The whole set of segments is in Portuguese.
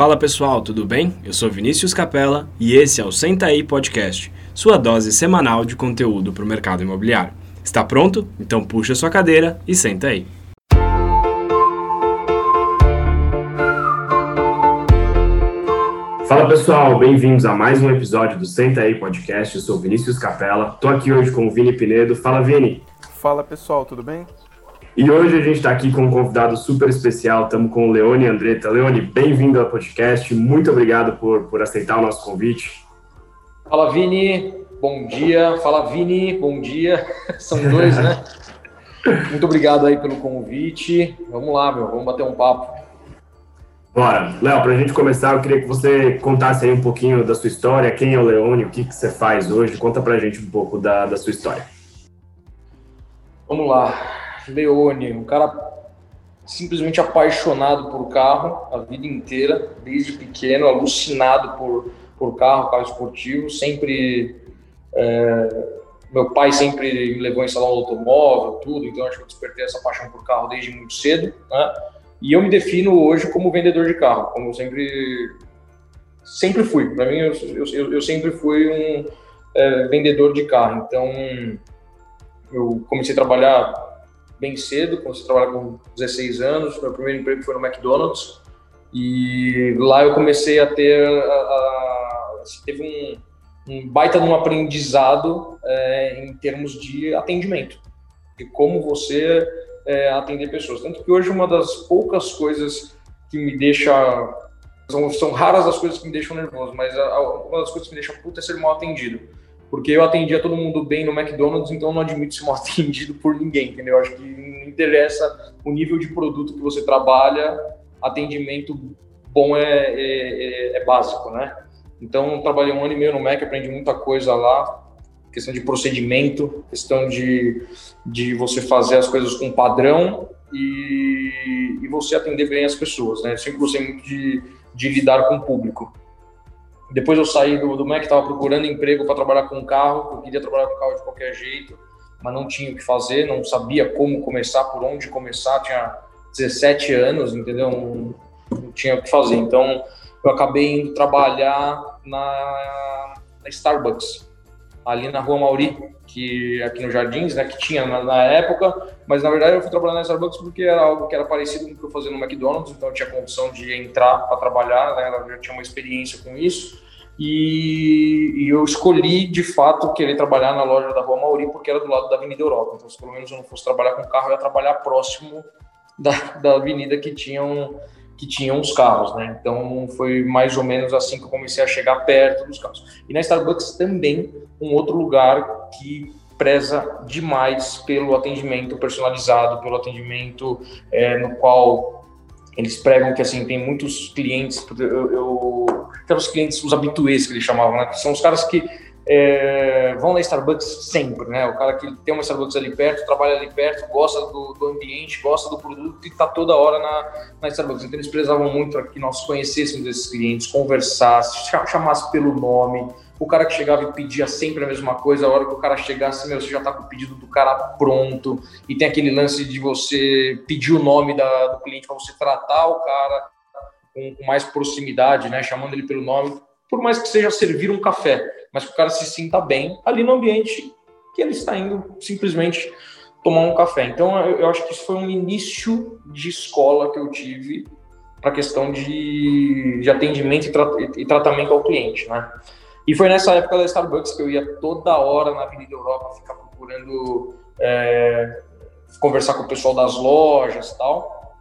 Fala pessoal, tudo bem? Eu sou Vinícius Capella e esse é o Senta aí Podcast, sua dose semanal de conteúdo para o mercado imobiliário. Está pronto? Então puxa sua cadeira e senta aí. Fala pessoal, bem-vindos a mais um episódio do Senta aí Podcast. Eu sou Vinícius Capella, estou aqui hoje com o Vini Pinedo. Fala Vini. Fala pessoal, tudo bem? E hoje a gente está aqui com um convidado super especial, estamos com o Leone Andretta. Leone, bem-vindo ao podcast, muito obrigado por, por aceitar o nosso convite. Fala Vini, bom dia. Fala Vini, bom dia. São dois, né? muito obrigado aí pelo convite. Vamos lá, meu, vamos bater um papo. Bora. Léo, para a gente começar, eu queria que você contasse aí um pouquinho da sua história, quem é o Leone, o que, que você faz hoje, conta para a gente um pouco da, da sua história. Vamos lá. Leone, um cara simplesmente apaixonado por carro a vida inteira, desde pequeno, alucinado por, por carro, carro esportivo, sempre. É, meu pai sempre me levou em salão automóvel, tudo, então acho que eu despertei essa paixão por carro desde muito cedo, né? E eu me defino hoje como vendedor de carro, como eu sempre sempre fui. Para mim, eu, eu, eu, sempre fui um é, vendedor de carro. Então, eu comecei a trabalhar bem cedo, comecei a trabalhar com 16 anos, meu primeiro emprego foi no McDonald's, e lá eu comecei a ter, a, a, assim, teve um, um baita de um aprendizado é, em termos de atendimento, de como você é, atender pessoas. Tanto que hoje uma das poucas coisas que me deixa são, são raras as coisas que me deixam nervoso, mas a, uma das coisas que me deixa puta é ser mal atendido porque eu atendia todo mundo bem no McDonald's, então não admito ser mal atendido por ninguém, entendeu? Acho que não interessa o nível de produto que você trabalha, atendimento bom é, é, é, é básico, né? Então, trabalhei um ano e meio no Mac, aprendi muita coisa lá, questão de procedimento, questão de, de você fazer as coisas com padrão e, e você atender bem as pessoas, né? Eu sempre gostei muito de, de lidar com o público. Depois eu saí do, do Mac, estava procurando emprego para trabalhar com carro, eu queria trabalhar com carro de qualquer jeito, mas não tinha o que fazer, não sabia como começar, por onde começar, tinha 17 anos, entendeu? Não, não tinha o que fazer. Então eu acabei indo trabalhar na, na Starbucks, ali na Rua Mauri, que aqui nos Jardins, né, que tinha na, na, época, mas na verdade eu fui trabalhar na Starbucks porque era algo que era parecido com o que eu fazia no McDonald's, então eu tinha condição de entrar para trabalhar, né, eu já tinha uma experiência com isso, e, e, eu escolhi de fato querer trabalhar na loja da Rua Mauri porque era do lado da Avenida Europa, então se pelo menos eu não fosse trabalhar com carro, eu ia trabalhar próximo da, da avenida que tinham que tinham os carros, né? Então foi mais ou menos assim que eu comecei a chegar perto dos carros. E na Starbucks também um outro lugar que preza demais pelo atendimento personalizado, pelo atendimento é, no qual eles pregam que assim tem muitos clientes, eu, eu os clientes os habituês que eles chamavam, né? Que são os caras que é, vão na Starbucks sempre, né? O cara que tem uma Starbucks ali perto, trabalha ali perto, gosta do, do ambiente, gosta do produto e está toda hora na, na Starbucks. Então eles precisavam muito que nós conhecêssemos esses clientes, conversasse, chamasse pelo nome. O cara que chegava e pedia sempre a mesma coisa, a hora que o cara chegasse, meu, você já está com o pedido do cara pronto. E tem aquele lance de você pedir o nome da, do cliente para você tratar o cara com, com mais proximidade, né? Chamando ele pelo nome, por mais que seja servir um café mas que o cara se sinta bem ali no ambiente que ele está indo simplesmente tomar um café. Então, eu, eu acho que isso foi um início de escola que eu tive para a questão de, de atendimento e, tra e, tratamento ao cliente, né? E foi nessa época da Starbucks que eu ia toda hora na Avenida Europa ficar procurando é, conversar com o pessoal das lojas e tal.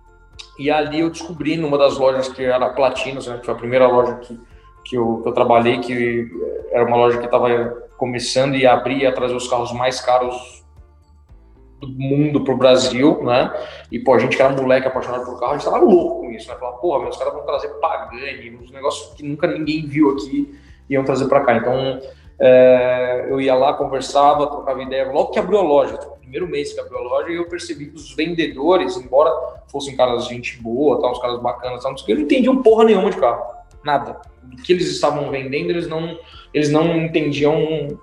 E ali eu descobri numa das lojas que era Platinos, né, que foi a primeira loja que que eu, que eu trabalhei, que era uma loja que estava começando e abria a trazer os carros mais caros do mundo pro Brasil, né? E, pô, a gente que era moleque apaixonado por carro, a gente tava louco com isso, né? Falar, porra, meus caras vão trazer Pagani, uns negócios que nunca ninguém viu aqui, iam trazer para cá. Então, é, eu ia lá, conversava, trocava ideia. Logo que abriu a loja, tipo, primeiro mês que abriu a loja, eu percebi que os vendedores, embora fossem caras de gente boa, tá, uns caras bacanas, tá, eles não entendiam porra nenhuma de carro. Nada que eles estavam vendendo, eles não, eles não entendiam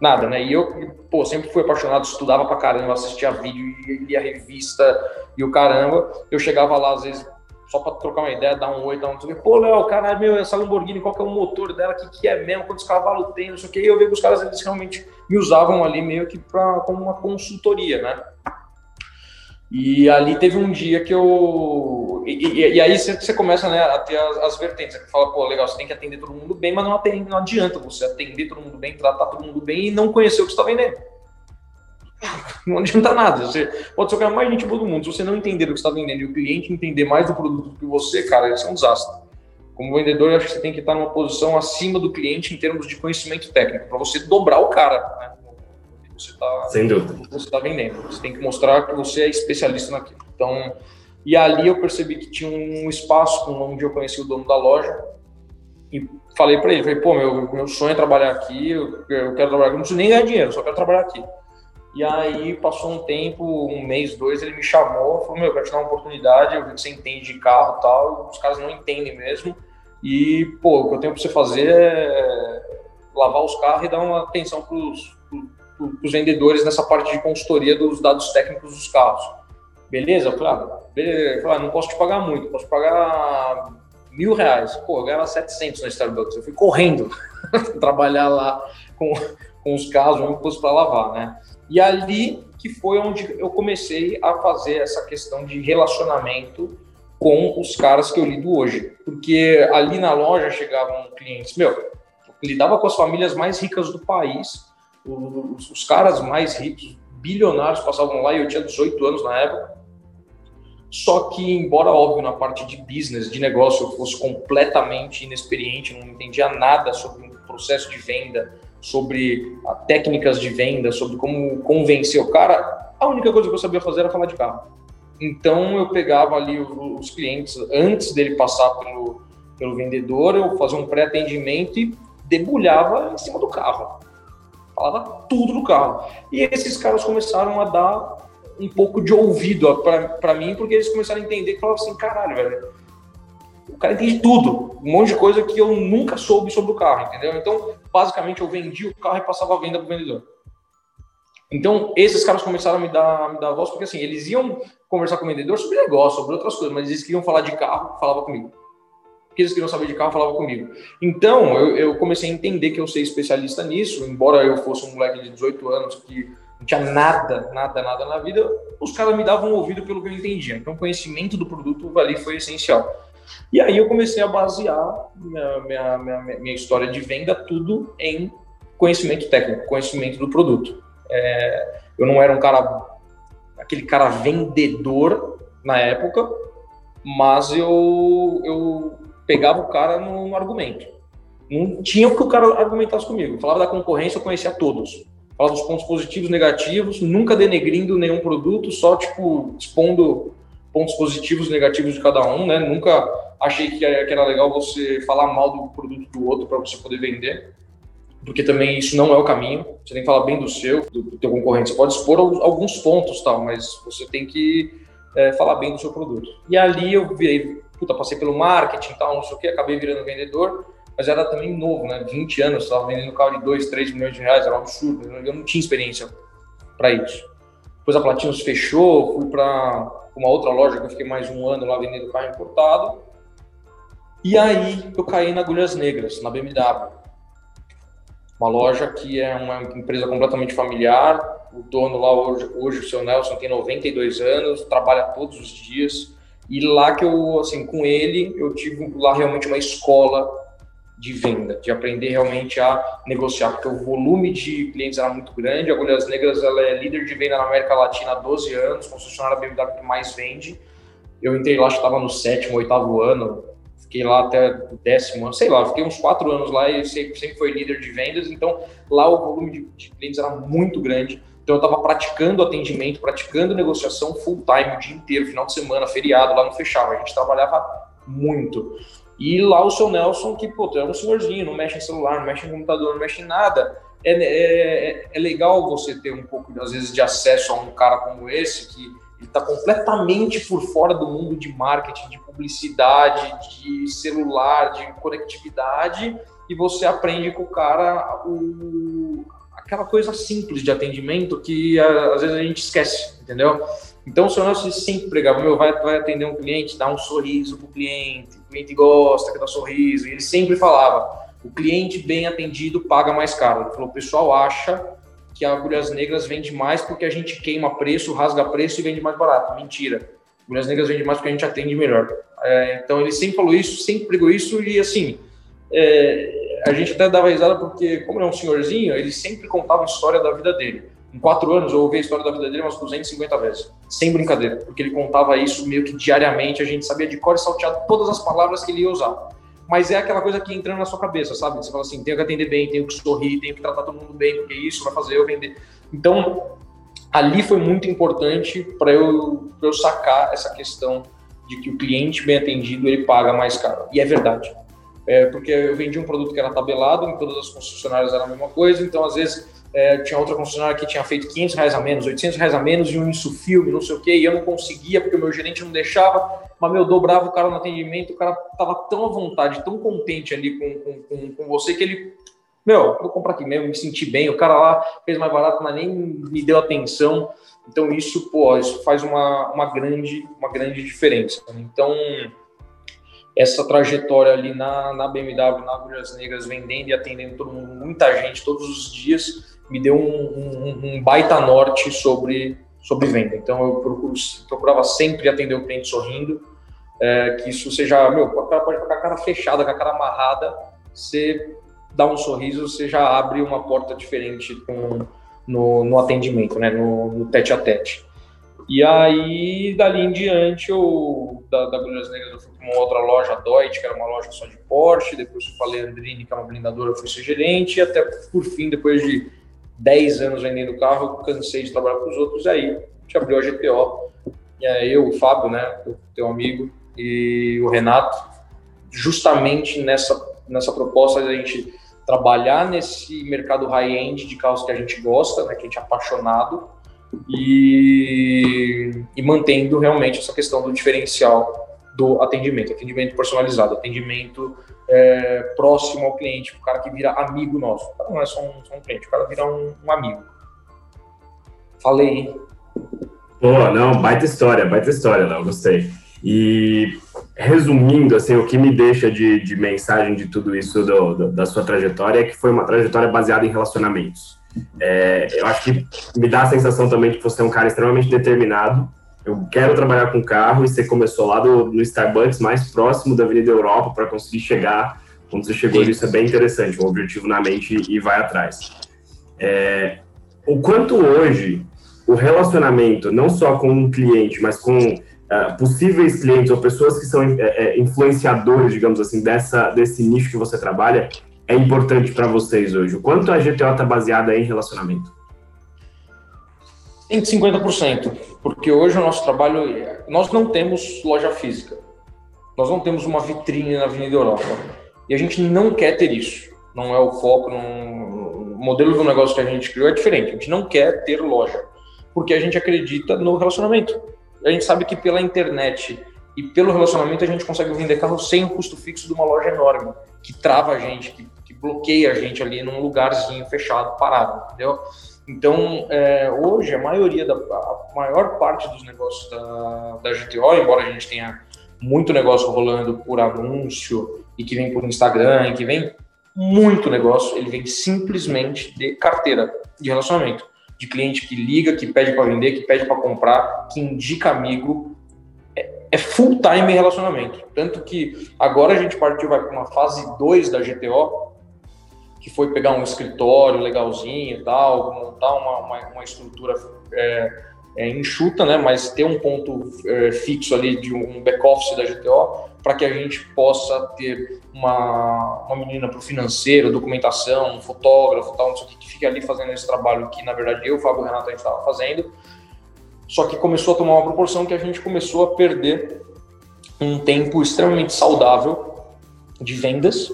nada, né? E eu, pô, sempre fui apaixonado, estudava pra caramba, assistia vídeo, lia revista e o caramba. Eu chegava lá, às vezes, só para trocar uma ideia, dar um oi, dar um. Pô, Léo, cara, meu, essa Lamborghini, qual que é o motor dela, o que, que é mesmo, quantos cavalos tem, não sei o que. E eu vi que os caras, eles realmente me usavam ali meio que pra, como uma consultoria, né? E ali teve um dia que eu. E, e, e aí você começa né, a ter as, as vertentes. Você fala, pô, legal, você tem que atender todo mundo bem, mas não, atende, não adianta você atender todo mundo bem, tratar todo mundo bem e não conhecer o que você está vendendo. Não adianta nada. Você pode ser o cara mais gente boa do mundo. Se você não entender o que está vendendo e o cliente entender mais do produto que você, cara, isso é um desastre. Como vendedor, eu acho que você tem que estar numa posição acima do cliente em termos de conhecimento técnico, para você dobrar o cara. Né? Você tá, Sem dúvida. Você está vendendo. Você tem que mostrar que você é especialista naquilo. Então, e ali eu percebi que tinha um espaço onde eu conheci o dono da loja e falei para ele, falei, pô, meu, meu sonho é trabalhar aqui, eu, eu quero trabalhar aqui, não preciso nem ganhar dinheiro, só quero trabalhar aqui. E aí passou um tempo, um mês, dois, ele me chamou, falou, meu, eu quero te dar uma oportunidade, eu vi que você entende de carro e tal, os caras não entendem mesmo. E, pô, o que eu tenho para você fazer é lavar os carros e dar uma atenção para os vendedores nessa parte de consultoria dos dados técnicos dos carros. Beleza? Claro. Ah, beleza. Ah, não posso te pagar muito, posso pagar mil reais. Pô, eu ganhava 700 na Starbucks. Eu fui correndo trabalhar lá com, com os carros, um custo para lavar, né? E ali que foi onde eu comecei a fazer essa questão de relacionamento com os caras que eu lido hoje. Porque ali na loja chegavam clientes, meu, eu lidava com as famílias mais ricas do país, os, os caras mais ricos, bilionários passavam lá e eu tinha 18 anos na época. Só que, embora óbvio na parte de business, de negócio, eu fosse completamente inexperiente, não entendia nada sobre o processo de venda, sobre técnicas de venda, sobre como convencer o cara, a única coisa que eu sabia fazer era falar de carro. Então eu pegava ali os clientes antes dele passar pelo, pelo vendedor, eu fazia um pré-atendimento e debulhava em cima do carro. Falava tudo do carro. E esses caras começaram a dar um pouco de ouvido para mim, porque eles começaram a entender que falavam assim, caralho, velho, o cara entende tudo, um monte de coisa que eu nunca soube sobre o carro, entendeu? Então, basicamente, eu vendia o carro e passava a venda para o vendedor. Então, esses caras começaram a me dar, me dar voz, porque assim, eles iam conversar com o vendedor sobre negócio, sobre outras coisas, mas eles queriam falar de carro, falava comigo. Porque eles queriam saber de carro, falava comigo. Então, eu, eu comecei a entender que eu sei especialista nisso, embora eu fosse um moleque de 18 anos que não tinha nada, nada, nada na vida, os caras me davam ouvido pelo que eu entendia. Então, conhecimento do produto ali foi essencial. E aí eu comecei a basear minha, minha, minha, minha história de venda tudo em conhecimento técnico, conhecimento do produto. É, eu não era um cara, aquele cara vendedor na época, mas eu, eu pegava o cara no, no argumento. Não tinha o que o cara argumentasse comigo. falava da concorrência, eu conhecia todos. Falava dos pontos positivos, negativos, nunca denegrindo nenhum produto, só tipo expondo pontos positivos e negativos de cada um, né? Nunca achei que era legal você falar mal do produto do outro para você poder vender, porque também isso não é o caminho. Você tem que falar bem do seu, do, do teu concorrente. Você pode expor alguns pontos, tal, mas você tem que é, falar bem do seu produto. E ali eu virei, puta, passei pelo marketing, tal, não sei o que, acabei virando vendedor, mas era também novo, né? 20 anos, estava vendendo carro de 2, 3 milhões de reais, era um absurdo. Eu não tinha experiência para isso. Depois a Platinos fechou, fui para uma outra loja que eu fiquei mais um ano lá vendendo carro importado. E aí eu caí na Agulhas Negras, na BMW. Uma loja que é uma empresa completamente familiar. O dono lá hoje, hoje o seu Nelson, tem 92 anos, trabalha todos os dias. E lá que eu, assim, com ele, eu tive lá realmente uma escola de venda, de aprender realmente a negociar, porque o volume de clientes era muito grande. A Agulhas Negras ela é líder de venda na América Latina há 12 anos, concessionária BMW que mais vende. Eu entrei lá, estava no sétimo, oitavo ano, fiquei lá até o décimo ano, sei lá, fiquei uns quatro anos lá e sempre, sempre foi líder de vendas. Então lá o volume de, de clientes era muito grande. Então eu estava praticando atendimento, praticando negociação full time o dia inteiro, final de semana, feriado, lá não fechava. A gente trabalhava muito. E lá o seu Nelson, que, pô, é um senhorzinho, não mexe em celular, não mexe em computador, não mexe em nada. É, é, é, é legal você ter um pouco, às vezes, de acesso a um cara como esse, que ele está completamente por fora do mundo de marketing, de publicidade, de celular, de conectividade, e você aprende com o cara o, aquela coisa simples de atendimento que às vezes a gente esquece, entendeu? Então o seu Nelson sempre pregava, meu, vai, vai atender um cliente, dá um sorriso pro cliente, o cliente gosta que dá sorriso, e ele sempre falava, o cliente bem atendido paga mais caro. Ele falou, o pessoal acha que Agulhas Negras vende mais porque a gente queima preço, rasga preço e vende mais barato. Mentira. Agulhas Negras vende mais porque a gente atende melhor. É, então ele sempre falou isso, sempre pregou isso e assim, é, a gente até dava risada porque, como ele é um senhorzinho, ele sempre contava a história da vida dele. Em quatro anos eu ouvi a história da vida dele umas 250 vezes, sem brincadeira, porque ele contava isso meio que diariamente, a gente sabia de cor e salteado todas as palavras que ele ia usar mas é aquela coisa que entra na sua cabeça, sabe? Você fala assim, tenho que atender bem, tenho que sorrir, tenho que tratar todo mundo bem, porque isso vai fazer eu vender. Então, ali foi muito importante para eu, eu sacar essa questão de que o cliente bem atendido, ele paga mais caro. E é verdade. É, porque eu vendi um produto que era tabelado, em todas as concessionárias era a mesma coisa, então às vezes é, tinha outra concessionária que tinha feito 500 reais a menos, 800 reais a menos e um isso filme, não sei o que, e eu não conseguia porque o meu gerente não deixava, mas meu, dobrava o cara no atendimento, o cara tava tão à vontade, tão contente ali com, com, com, você que ele, meu, vou comprar aqui mesmo, me senti bem, o cara lá fez mais barato, mas nem me deu atenção, então isso, pô, isso faz uma, uma, grande, uma grande diferença. Então, essa trajetória ali na, na BMW, na Agulhas Negras, vendendo e atendendo todo mundo, muita gente, todos os dias, me deu um, um, um baita norte sobre sobre venda. Então eu procuro, procurava sempre atender o cliente sorrindo, é, que isso seja, meu, pode ficar com a cara fechada, com a cara amarrada, você dá um sorriso, você já abre uma porta diferente com, no, no atendimento, né, no, no tete a tete. E aí, dali em diante, eu, da, da Agulhas Negras, eu fui para uma outra loja, Deutsche, que era uma loja só de Porsche, depois eu falei Andrini, que é uma blindadora, eu fui ser gerente, e até por fim, depois de 10 anos vendendo carro, cansei de trabalhar com os outros, e aí a gente abriu a GTO. E aí eu, o Fábio, né, o teu amigo, e o Renato, justamente nessa, nessa proposta da gente trabalhar nesse mercado high-end de carros que a gente gosta, né, que a gente é apaixonado, e, e mantendo realmente essa questão do diferencial do atendimento, atendimento personalizado, atendimento é, próximo ao cliente, o cara que vira amigo nosso. O cara não é só um, só um cliente, o cara vira um, um amigo. Falei, hein? Pô, não, baita história, baita história, Léo, gostei. E resumindo, assim, o que me deixa de, de mensagem de tudo isso do, do, da sua trajetória é que foi uma trajetória baseada em relacionamentos. É, eu acho que me dá a sensação também de que você é um cara extremamente determinado, eu quero trabalhar com carro e você começou lá do, no Starbucks mais próximo da Avenida Europa para conseguir chegar quando você chegou isso é bem interessante, um objetivo na mente e vai atrás. É, o quanto hoje o relacionamento, não só com um cliente, mas com uh, possíveis clientes ou pessoas que são é, influenciadores, digamos assim, dessa, desse nicho que você trabalha, é importante para vocês hoje? O quanto a GTO está baseada em relacionamento? 150%, porque hoje o nosso trabalho, nós não temos loja física, nós não temos uma vitrine na Avenida Europa e a gente não quer ter isso. Não é o foco, não... o modelo do negócio que a gente criou é diferente. A gente não quer ter loja, porque a gente acredita no relacionamento. A gente sabe que pela internet e pelo relacionamento a gente consegue vender carro sem o custo fixo de uma loja enorme, que trava a gente, que, bloqueia a gente ali num lugarzinho fechado, parado, entendeu? Então, é, hoje, a maioria, da, a maior parte dos negócios da, da GTO, embora a gente tenha muito negócio rolando por anúncio e que vem por Instagram, e que vem muito negócio, ele vem simplesmente de carteira de relacionamento, de cliente que liga, que pede para vender, que pede para comprar, que indica amigo, é, é full time relacionamento. Tanto que agora a gente partiu vai para uma fase 2 da GTO, que foi pegar um escritório legalzinho e tal, montar uma, uma, uma estrutura é, é, enxuta, né, mas ter um ponto é, fixo ali de um back-office da GTO para que a gente possa ter uma, uma menina para o financeiro, documentação, um fotógrafo, tal, não sei o que, que fique ali fazendo esse trabalho que, na verdade, eu, Fábio Renato, a gente estava fazendo. Só que começou a tomar uma proporção que a gente começou a perder um tempo extremamente saudável de vendas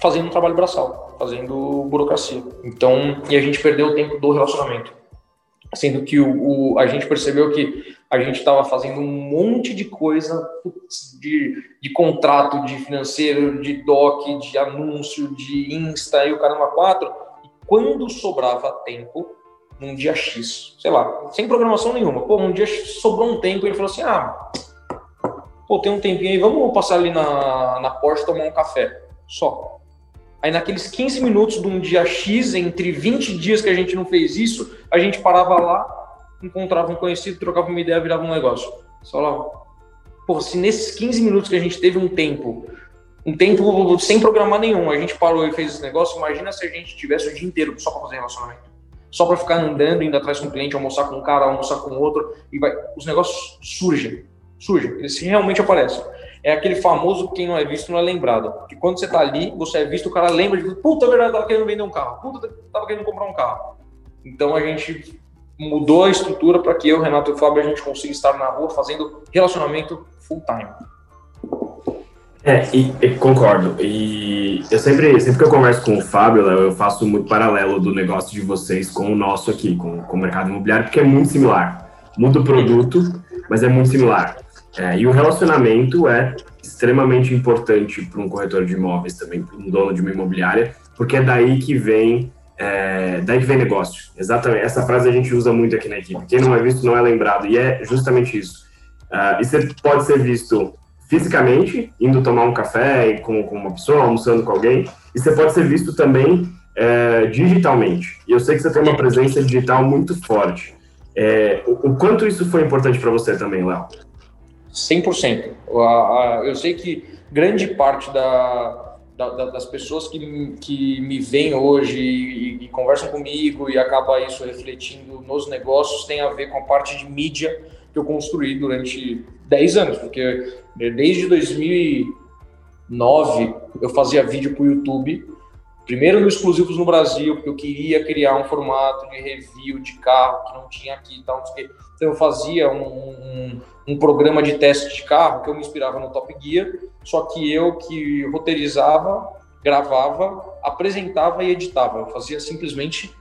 fazendo um trabalho braçal, fazendo burocracia. Então, e a gente perdeu o tempo do relacionamento. Sendo que o, o a gente percebeu que a gente estava fazendo um monte de coisa de, de contrato, de financeiro, de doc, de anúncio, de Insta e o caramba quatro. E quando sobrava tempo, num dia X, sei lá, sem programação nenhuma. Pô, um dia sobrou um tempo e ele falou assim: ah, pô, tem um tempinho aí, vamos passar ali na, na Porsche tomar um café. Só. Aí naqueles 15 minutos de um dia X, entre 20 dias que a gente não fez isso, a gente parava lá, encontrava um conhecido, trocava uma ideia, virava um negócio. Só lá. Pô, se nesses 15 minutos que a gente teve um tempo, um tempo sem programar nenhum, a gente parou e fez esse negócio, imagina se a gente tivesse o dia inteiro só para fazer relacionamento. Só para ficar andando, indo atrás com um cliente, almoçar com um cara, almoçar com outro, e vai, os negócios surgem. Surgem, eles realmente aparecem é aquele famoso quem não é visto não é lembrado. Que quando você tá ali, você é visto, o cara lembra de puta, é verdade, tava querendo vender um carro, puta, tava querendo comprar um carro. Então a gente mudou a estrutura para que eu, Renato e o Fábio, a gente consiga estar na rua fazendo relacionamento full time. É, e, e, concordo. E eu sempre, sempre que eu converso com o Fábio, eu faço muito paralelo do negócio de vocês com o nosso aqui, com, com o mercado imobiliário, porque é muito similar. Muda o produto, mas é muito similar. É, e o relacionamento é extremamente importante para um corretor de imóveis também, para um dono de uma imobiliária, porque é daí que vem é, daí que vem negócio. Exatamente. Essa frase a gente usa muito aqui na equipe. Quem não é visto não é lembrado. E é justamente isso. Uh, e você pode ser visto fisicamente, indo tomar um café com, com uma pessoa, almoçando com alguém, e você pode ser visto também é, digitalmente. E eu sei que você tem uma presença digital muito forte. É, o, o, quanto isso foi importante para você também, Léo? 100%. Eu sei que grande parte da, da, das pessoas que, que me veem hoje e, e, conversam comigo e acaba isso refletindo nos negócios tem a ver com a parte de mídia que eu construí durante 10 anos, porque desde 2009 eu fazia vídeo para o YouTube Primeiro no exclusivos no Brasil, porque eu queria criar um formato de review de carro que não tinha aqui. Então, então eu fazia um, um, um, programa de teste de carro que eu me inspirava no Top Gear, só que eu que roteirizava, gravava, apresentava e editava. Eu fazia simplesmente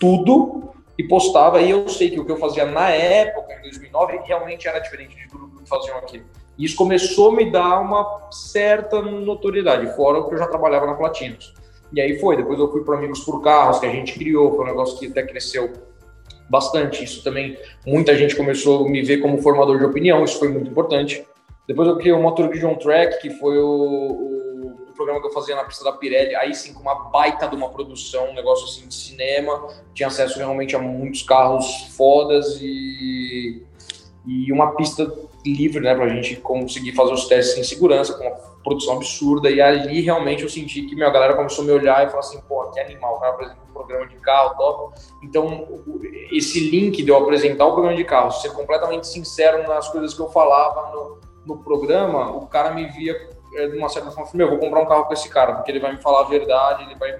tudo e postava. E eu sei que o que eu fazia na época, em 2009, realmente era diferente de tudo que faziam aqui. E isso começou a me dar uma certa notoriedade, fora o que eu já trabalhava na Platinos. E aí foi, depois eu fui para Amigos por Carros, que a gente criou, foi um negócio que até cresceu bastante. Isso também, muita gente começou a me ver como formador de opinião, isso foi muito importante. Depois eu criei o Motor Grid on Track, que foi o, o, o, programa que eu fazia na pista da Pirelli, aí sim com uma baita de uma produção, um negócio assim de cinema, tinha acesso realmente a muitos carros fodas e, e uma pista livre, né, pra gente conseguir fazer os testes em segurança, com uma produção absurda, e ali realmente eu senti que minha galera começou a me olhar e falar assim, pô, que animal, o cara apresenta um programa de carro, top. Então, esse link de eu apresentar o programa de carro, ser completamente sincero nas coisas que eu falava no, no programa, o cara me via é, de uma certa forma, meu, vou comprar um carro com esse cara, porque ele vai me falar a verdade, ele vai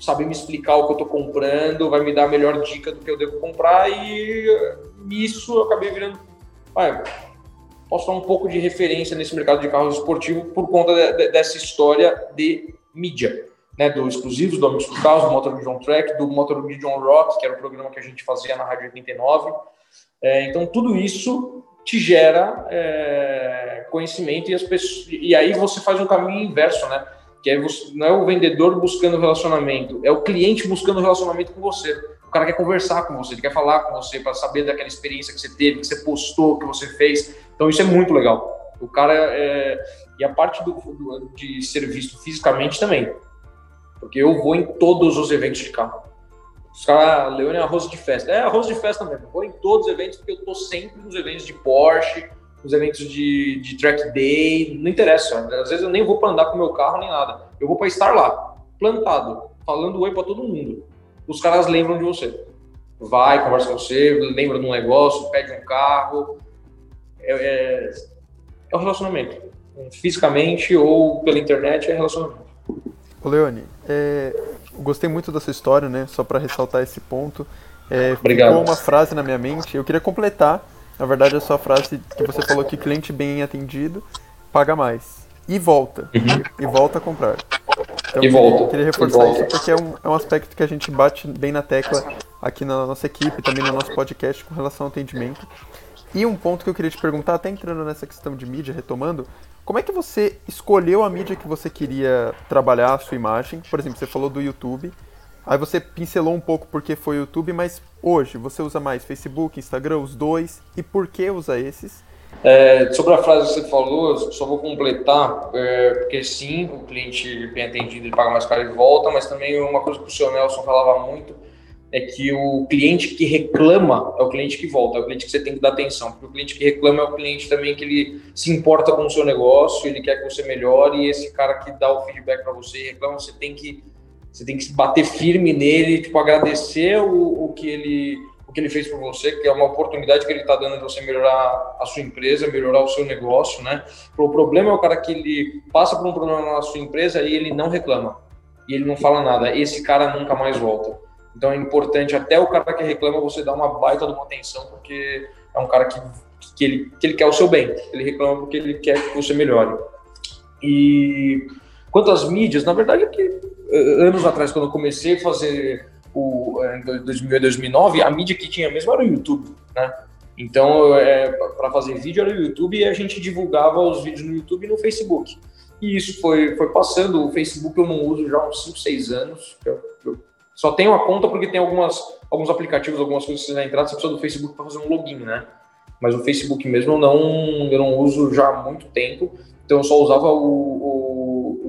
saber me explicar o que eu tô comprando, vai me dar a melhor dica do que eu devo comprar, e isso eu acabei virando, posso dar um pouco de referência nesse mercado de carros esportivos por conta de, de, dessa história de mídia, né, do exclusivos, do Amigos dos Carros, do Motor John Track, do Motor John Rock, que era o programa que a gente fazia na Rádio 89. É, então, tudo isso te gera é, conhecimento e, as pessoas, e aí você faz um caminho inverso, né? Que é você, não é o vendedor buscando relacionamento, é o cliente buscando relacionamento com você. O cara quer conversar com você, ele quer falar com você para saber daquela experiência que você teve, que você postou, que você fez. Então isso é muito legal. O cara é... e a parte do, do, de ser visto fisicamente também, porque eu vou em todos os eventos de carro. Os caras, Leone é arroz de festa. É arroz de festa mesmo. vou em todos os eventos porque eu tô sempre nos eventos de Porsche, nos eventos de, de track day, não interessa. Às vezes eu nem vou para andar com meu carro nem nada. Eu vou para estar lá, plantado, falando oi para todo mundo. Os caras lembram de você. Vai, conversa com você, lembra de um negócio, pede um carro, é, é, é o relacionamento. Fisicamente ou pela internet é relacionamento. Ô Leone, é, gostei muito da sua história, né? Só para ressaltar esse ponto. É, Obrigado. Ficou uma frase na minha mente. Eu queria completar, na verdade, a sua frase que você falou que cliente bem atendido paga mais. E volta. Uhum. E, volta a comprar. Então, e volta. Eu queria reforçar isso porque é um, é um aspecto que a gente bate bem na tecla aqui na nossa equipe, também no nosso podcast com relação ao atendimento. E um ponto que eu queria te perguntar, até entrando nessa questão de mídia, retomando, como é que você escolheu a mídia que você queria trabalhar, a sua imagem? Por exemplo, você falou do YouTube. Aí você pincelou um pouco porque foi o YouTube, mas hoje você usa mais Facebook, Instagram, os dois, e por que usa esses? É, sobre a frase que você falou, só vou completar, é, porque sim, o cliente bem atendido ele paga mais caro e volta, mas também uma coisa que o senhor Nelson falava muito é que o cliente que reclama é o cliente que volta, é o cliente que você tem que dar atenção, porque o cliente que reclama é o cliente também que ele se importa com o seu negócio, ele quer que você melhore, e esse cara que dá o feedback para você e reclama, você tem que você tem que bater firme nele, tipo agradecer o, o que ele o que ele fez por você, que é uma oportunidade que ele está dando de você melhorar a sua empresa, melhorar o seu negócio, né? O problema é o cara que ele passa por um problema na sua empresa e ele não reclama e ele não fala nada. Esse cara nunca mais volta. Então é importante até o cara que reclama você dar uma baita de uma atenção, porque é um cara que, que, ele, que ele quer o seu bem. Ele reclama porque ele quer que você melhore. E quanto às mídias, na verdade é que eh, anos atrás, quando eu comecei a fazer o, em 2008, 2009, a mídia que tinha mesmo era o YouTube, né? Então, é, para fazer vídeo era o YouTube e a gente divulgava os vídeos no YouTube e no Facebook. E isso foi, foi passando. O Facebook eu não uso já há uns 5, 6 anos. Eu, eu só tenho a conta porque tem algumas, alguns aplicativos, algumas coisas que você vai entrar, você precisa do Facebook para fazer um login, né? Mas o Facebook mesmo eu não, eu não uso já há muito tempo. Então eu só usava o, o,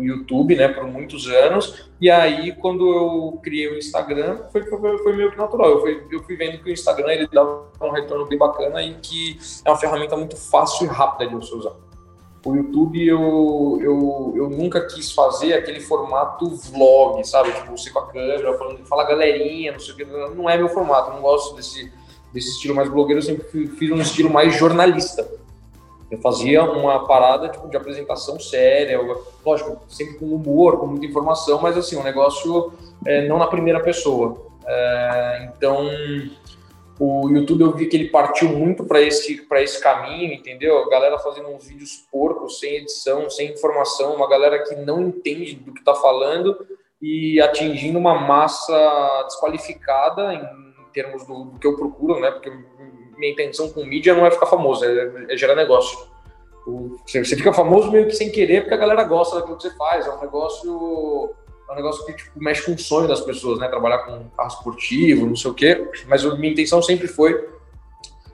YouTube, né, por muitos anos. E aí, quando eu criei o Instagram, foi, foi, foi meio que natural. Eu fui, eu fui vendo que o Instagram ele dava um retorno bem bacana e que é uma ferramenta muito fácil e rápida de você usar. O YouTube eu, eu, eu nunca quis fazer aquele formato vlog, sabe? Tipo, você com a câmera, falando, fala galerinha, não sei o que. Não é meu formato, eu não gosto desse, desse estilo mais blogueiro, eu sempre fiz um estilo mais jornalista eu fazia uma parada tipo, de apresentação séria, lógico, sempre com humor, com muita informação, mas assim, um negócio é, não na primeira pessoa. É, então, o YouTube eu vi que ele partiu muito para esse, esse caminho, entendeu? A galera fazendo uns vídeos porcos, sem edição, sem informação, uma galera que não entende do que está falando e atingindo uma massa desqualificada em termos do, do que eu procuro, né? Porque minha intenção com mídia não é ficar famoso, é, é gerar negócio. Você, fica famoso meio que sem querer, porque a galera gosta daquilo que você faz. É um negócio, é um negócio que tipo, mexe com o sonho das pessoas, né? Trabalhar com carro esportivo, não sei o quê. Mas a minha intenção sempre foi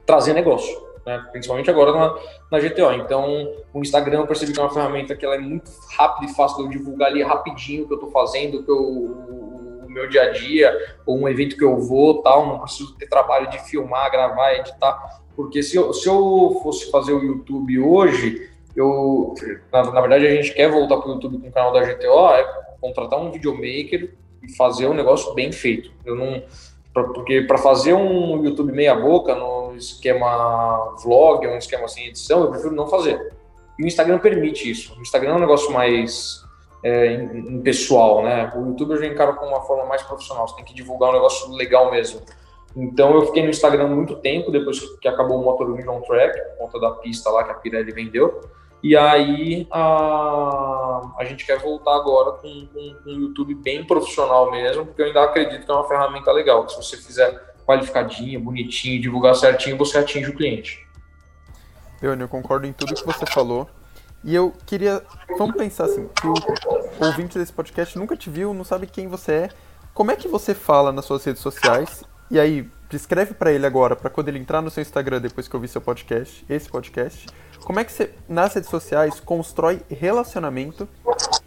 trazer negócio, né? principalmente agora na, na GTO. Então, o Instagram eu percebi que é uma ferramenta que ela é muito rápida e fácil de eu divulgar ali rapidinho o que eu estou fazendo, o que eu meu dia a dia, ou um evento que eu vou, tal, não preciso ter trabalho de filmar, gravar, editar, porque se eu, se eu fosse fazer o YouTube hoje, eu, na, na verdade, a gente quer voltar para o YouTube com o canal da GTO, é contratar um videomaker e fazer um negócio bem feito. Eu não, pra, porque para fazer um YouTube meia boca no esquema vlog, um esquema sem edição, eu prefiro não fazer. E o Instagram permite isso. O Instagram é um negócio mais é, em, em, pessoal, né? O YouTube eu já encaro como uma forma mais profissional, você tem que divulgar um negócio legal mesmo. Então eu fiquei no Instagram muito tempo, depois que acabou o Motor Vision Track, por conta da pista lá que a Pirelli vendeu. E aí a, a gente quer voltar agora com, com, com um YouTube bem profissional mesmo, porque eu ainda acredito que é uma ferramenta legal, que se você fizer qualificadinho, bonitinho, divulgar certinho, você atinge o cliente. Leone, eu concordo em tudo que você falou. E eu queria. Vamos pensar assim: que o ouvinte desse podcast nunca te viu, não sabe quem você é. Como é que você fala nas suas redes sociais? E aí, descreve para ele agora, para quando ele entrar no seu Instagram depois que ouvir seu podcast, esse podcast. Como é que você, nas redes sociais, constrói relacionamento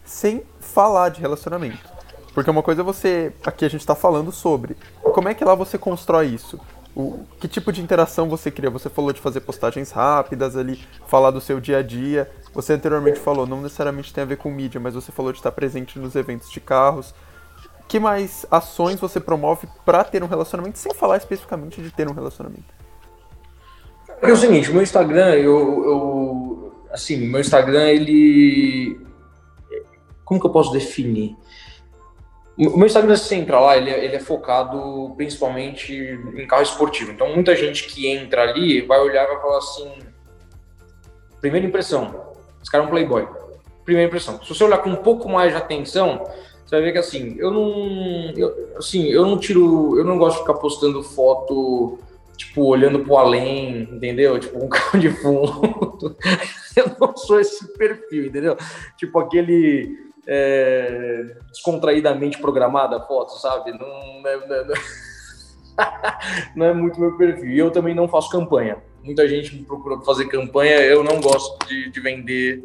sem falar de relacionamento? Porque uma coisa é você. Aqui a gente está falando sobre. Como é que lá você constrói isso? O, que tipo de interação você cria? Você falou de fazer postagens rápidas ali, falar do seu dia a dia. Você anteriormente falou, não necessariamente tem a ver com mídia, mas você falou de estar presente nos eventos de carros. Que mais ações você promove para ter um relacionamento, sem falar especificamente de ter um relacionamento? É o seguinte, meu Instagram, eu, eu assim, meu Instagram, ele, como que eu posso definir? O meu Instagram, entra lá, ele é, ele é, focado principalmente em carro esportivo. Então, muita gente que entra ali vai olhar e vai falar assim: primeira impressão, esse cara é um playboy. Primeira impressão. Se você olhar com um pouco mais de atenção, você vai ver que assim, eu não. Eu, assim, eu não tiro. Eu não gosto de ficar postando foto, tipo, olhando pro além, entendeu? Tipo, um carro de fundo. eu não sou esse perfil, entendeu? Tipo, aquele. É, descontraídamente programada a foto, sabe? Não, é, não, não é muito meu perfil. E eu também não faço campanha. Muita gente me procura fazer campanha, eu não gosto de, de vender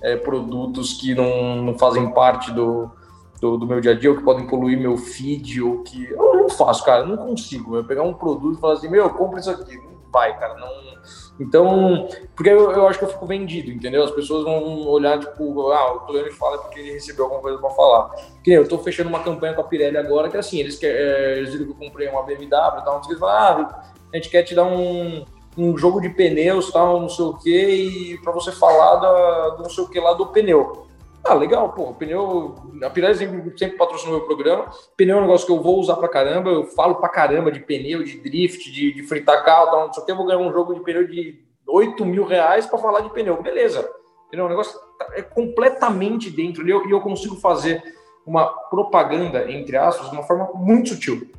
é, produtos que não, não fazem parte do, do, do, meu dia a dia, ou que podem poluir meu feed, ou que. Eu não faço, cara, não consigo. Eu pegar um produto e falar assim, meu, compra isso aqui. Não vai, cara, não. Então, porque eu, eu acho que eu fico vendido, entendeu? As pessoas vão olhar, tipo, ah, o Toledo fala porque ele recebeu alguma coisa para falar. Que eu tô fechando uma campanha com a Pirelli agora, que assim, eles, é, eles viram que eu comprei uma BMW e tal, falam, ah, a gente quer te dar um, um jogo de pneus, tal, não sei o que, e para você falar da, do não sei o que lá do pneu. Ah, legal, pô, pneu. A Pirelli sempre, sempre patrocinou meu programa. Pneu é um negócio que eu vou usar pra caramba. Eu falo pra caramba de pneu, de drift, de, de fritar carro, tal, não sei o que. Eu vou ganhar um jogo de pneu de 8 mil reais pra falar de pneu. Beleza. Entendeu? O negócio tá, é completamente dentro. E eu, eu consigo fazer uma propaganda, entre aspas, de uma forma muito sutil.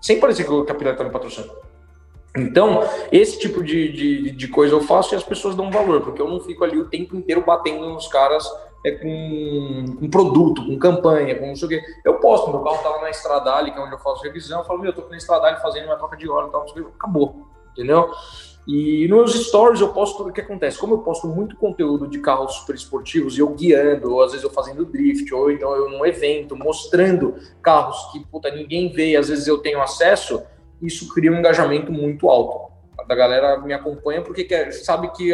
Sem parecer que a Pirelli tá me patrocinando. Então, esse tipo de, de, de coisa eu faço e as pessoas dão valor, porque eu não fico ali o tempo inteiro batendo nos caras é, com um produto, com campanha, com não sei o quê. Eu posto, meu carro tá lá na Estradale, que é onde eu faço revisão, eu falo, meu, eu tô aqui na Estradale fazendo uma troca de óleo e tal, acabou, entendeu? E nos stories eu posto o que acontece. Como eu posto muito conteúdo de carros super esportivos, eu guiando, ou às vezes eu fazendo drift, ou então eu num evento, mostrando carros que puta, ninguém vê, às vezes eu tenho acesso, isso cria um engajamento muito alto. A galera me acompanha porque quer, sabe que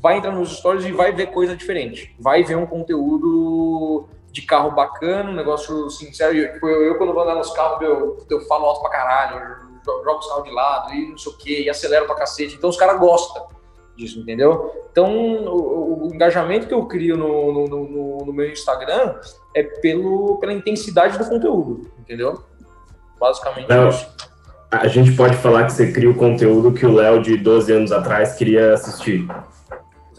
vai entrar nos stories e vai ver coisa diferente. Vai ver um conteúdo de carro bacana, um negócio sincero. Eu, tipo, eu, eu quando vou andar nos carros, eu, eu falo alto pra caralho, eu jogo os carros de lado e não sei o que, e acelero pra cacete. Então os caras gostam disso, entendeu? Então o, o, engajamento que eu crio no, no, no, no, meu Instagram é pelo, pela intensidade do conteúdo, entendeu? Basicamente não. isso. A gente pode falar que você cria o conteúdo que o Léo de 12 anos atrás queria assistir.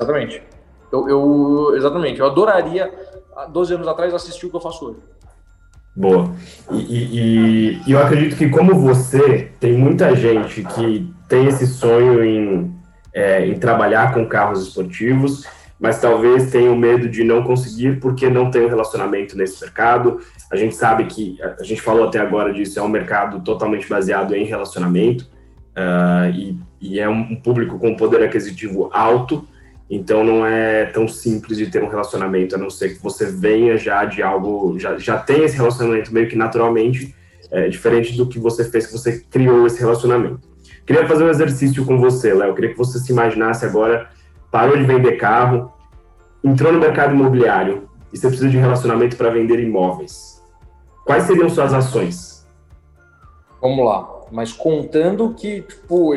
Exatamente. Eu, eu, exatamente. Eu adoraria, há 12 anos atrás, assistir o que eu faço hoje. Boa. E, e, e, eu acredito que, como você, tem muita gente que tem esse sonho em, é, em trabalhar com carros esportivos, mas talvez tenha o medo de não conseguir porque não tem um relacionamento nesse mercado. A gente sabe que, a gente falou até agora disso, é um mercado totalmente baseado em relacionamento uh, e, e, é um público com poder aquisitivo alto. Então não é tão simples de ter um relacionamento, a não ser que você venha já de algo, já, já tenha esse relacionamento meio que naturalmente, é, diferente do que você fez, que você criou esse relacionamento. Queria fazer um exercício com você, Léo. Queria que você se imaginasse agora, parou de vender carro, entrou no mercado imobiliário e você precisa de um relacionamento para vender imóveis. Quais seriam suas ações? Vamos lá mas contando que, tipo,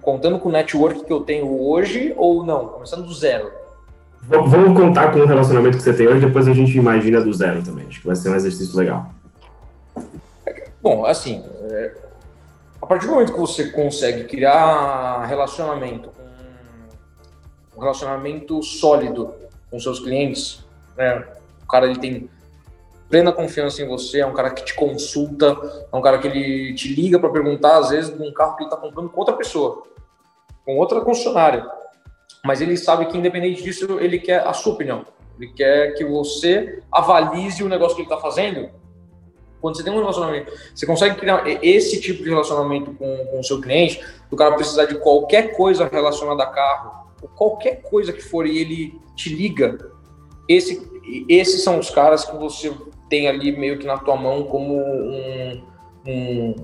contando com o network que eu tenho hoje ou não? Começando do zero? Vamos contar com o relacionamento que você tem hoje, depois a gente imagina do zero também. Acho que vai ser um exercício legal. Bom, assim, é, a partir do momento que você consegue criar relacionamento, um relacionamento sólido com seus clientes, né? O cara ele tem plena confiança em você, é um cara que te consulta, é um cara que ele te liga para perguntar, às vezes, de um carro que ele está comprando com outra pessoa, com outra concessionária. Mas ele sabe que, independente disso, ele quer a sua opinião. Ele quer que você avalize o negócio que ele está fazendo. Quando você tem um relacionamento, você consegue criar esse tipo de relacionamento com, com o seu cliente, o cara precisar de qualquer coisa relacionada a carro, ou qualquer coisa que for, e ele te liga, esse, esses são os caras que você tem ali meio que na tua mão como um, um,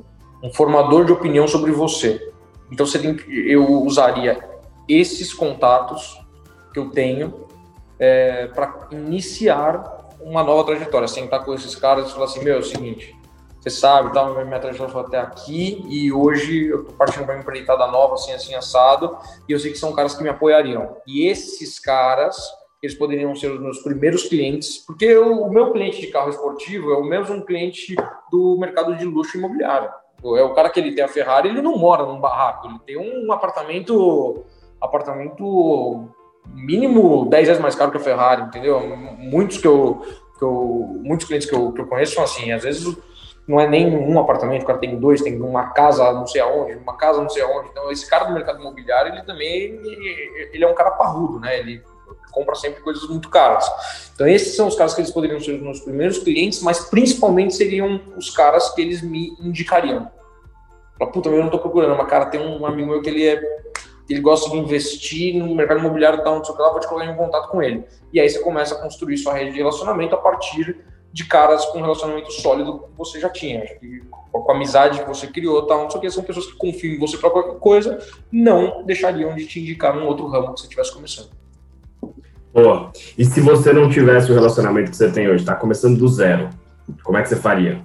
um formador de opinião sobre você. Então você tem, eu usaria esses contatos que eu tenho é, para iniciar uma nova trajetória, sentar com esses caras e falar assim, meu, é o seguinte, você sabe, tá, minha trajetória foi até aqui e hoje eu tô partindo para uma empreitada nova, assim, assim, assado, e eu sei que são caras que me apoiariam. E esses caras eles poderiam ser os meus primeiros clientes, porque o meu cliente de carro esportivo é o mesmo cliente do mercado de luxo imobiliário. É o cara que ele tem a Ferrari, ele não mora num barraco, ele tem um apartamento, apartamento mínimo 10 vezes mais caro que a Ferrari, entendeu? Muitos que eu, que eu muitos clientes que eu, que eu conheço são assim, às vezes não é nem um apartamento, o cara tem dois, tem uma casa não sei aonde, uma casa não sei aonde. Então, esse cara do mercado imobiliário, ele também ele, ele é um cara parrudo, né? Ele compra sempre coisas muito caras. Então, esses são os caras que eles poderiam ser os meus primeiros clientes, mas principalmente seriam os caras que eles me indicariam. Fala, puta, eu não tô procurando, mas cara, tem um amigo meu que ele é. Ele gosta de investir no mercado imobiliário e tal, não sei o que lá, vou te colocar em contato com ele. E aí você começa a construir sua rede de relacionamento a partir de caras com relacionamento sólido que você já tinha. Com a amizade que você criou, tal, não sei o que, são pessoas que confiam em você para qualquer coisa, não deixariam de te indicar num outro ramo que você estivesse começando. Boa. E se você não tivesse o relacionamento que você tem hoje, está começando do zero, como é que você faria?